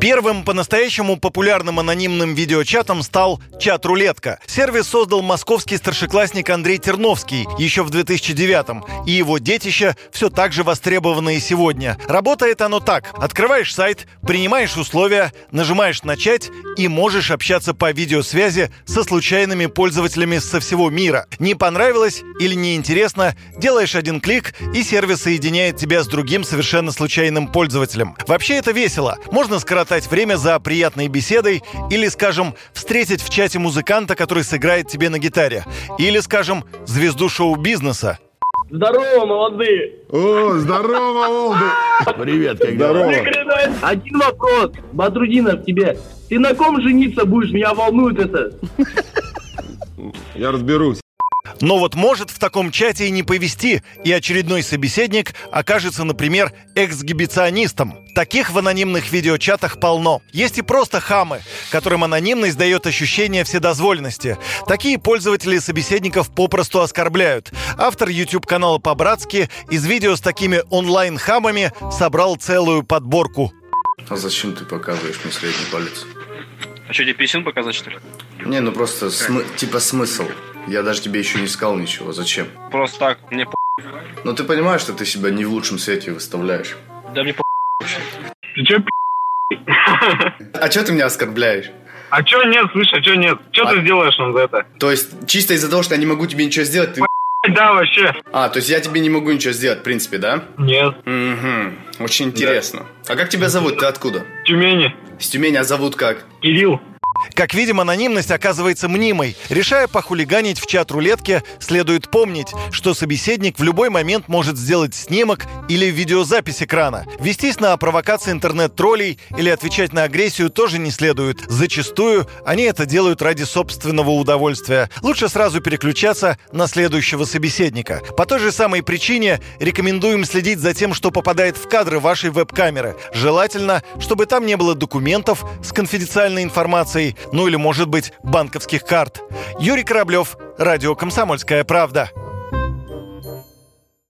Первым по-настоящему популярным анонимным видеочатом стал чат-рулетка. Сервис создал московский старшеклассник Андрей Терновский еще в 2009-м, и его детище все так же востребовано и сегодня. Работает оно так. Открываешь сайт, принимаешь условия, нажимаешь «Начать» и можешь общаться по видеосвязи со случайными пользователями со всего мира. Не понравилось или неинтересно, делаешь один клик, и сервис соединяет тебя с другим совершенно случайным пользователем. Вообще это весело. Можно скоротать коротать время за приятной беседой или, скажем, встретить в чате музыканта, который сыграет тебе на гитаре. Или, скажем, звезду шоу-бизнеса. Здорово, молодые! О, здорово, Олды! Привет, как Здорово. Один вопрос, Бадрудинов, тебе. Ты на ком жениться будешь? Меня волнует это. Я разберусь. Но вот может в таком чате и не повести, и очередной собеседник окажется, например, эксгибиционистом. Таких в анонимных видеочатах полно. Есть и просто хамы, которым анонимность дает ощущение вседозволенности. Такие пользователи собеседников попросту оскорбляют. Автор YouTube-канала «По-братски» из видео с такими онлайн-хамами собрал целую подборку. А зачем ты показываешь мне средний палец? А что, тебе писюн показать, что ли? Не, ну просто смы- типа смысл. Я даже тебе еще не сказал ничего. Зачем? Просто так, мне по... Ну ты понимаешь, что ты себя не в лучшем свете выставляешь. Да мне по... Ты чё, А что ты меня оскорбляешь? А чё нет, слышь, а чё нет? Чё А- ты сделаешь нам за это? То есть чисто из-за того, что я не могу тебе ничего сделать, ты... Да, вообще. А, то есть я тебе не могу ничего сделать, в принципе, да? Нет. Угу. Очень интересно. А как тебя зовут? Ты откуда? Тюмени. С Тюмени, а зовут как? Кирилл. Как видим, анонимность оказывается мнимой. Решая похулиганить в чат-рулетке, следует помнить, что собеседник в любой момент может сделать снимок или видеозапись экрана. Вестись на провокации интернет-троллей или отвечать на агрессию тоже не следует. Зачастую они это делают ради собственного удовольствия. Лучше сразу переключаться на следующего собеседника. По той же самой причине рекомендуем следить за тем, что попадает в кадры вашей веб-камеры. Желательно, чтобы там не было документов с конфиденциальной информацией, ну или, может быть, банковских карт. Юрий Кораблев, Радио «Комсомольская правда».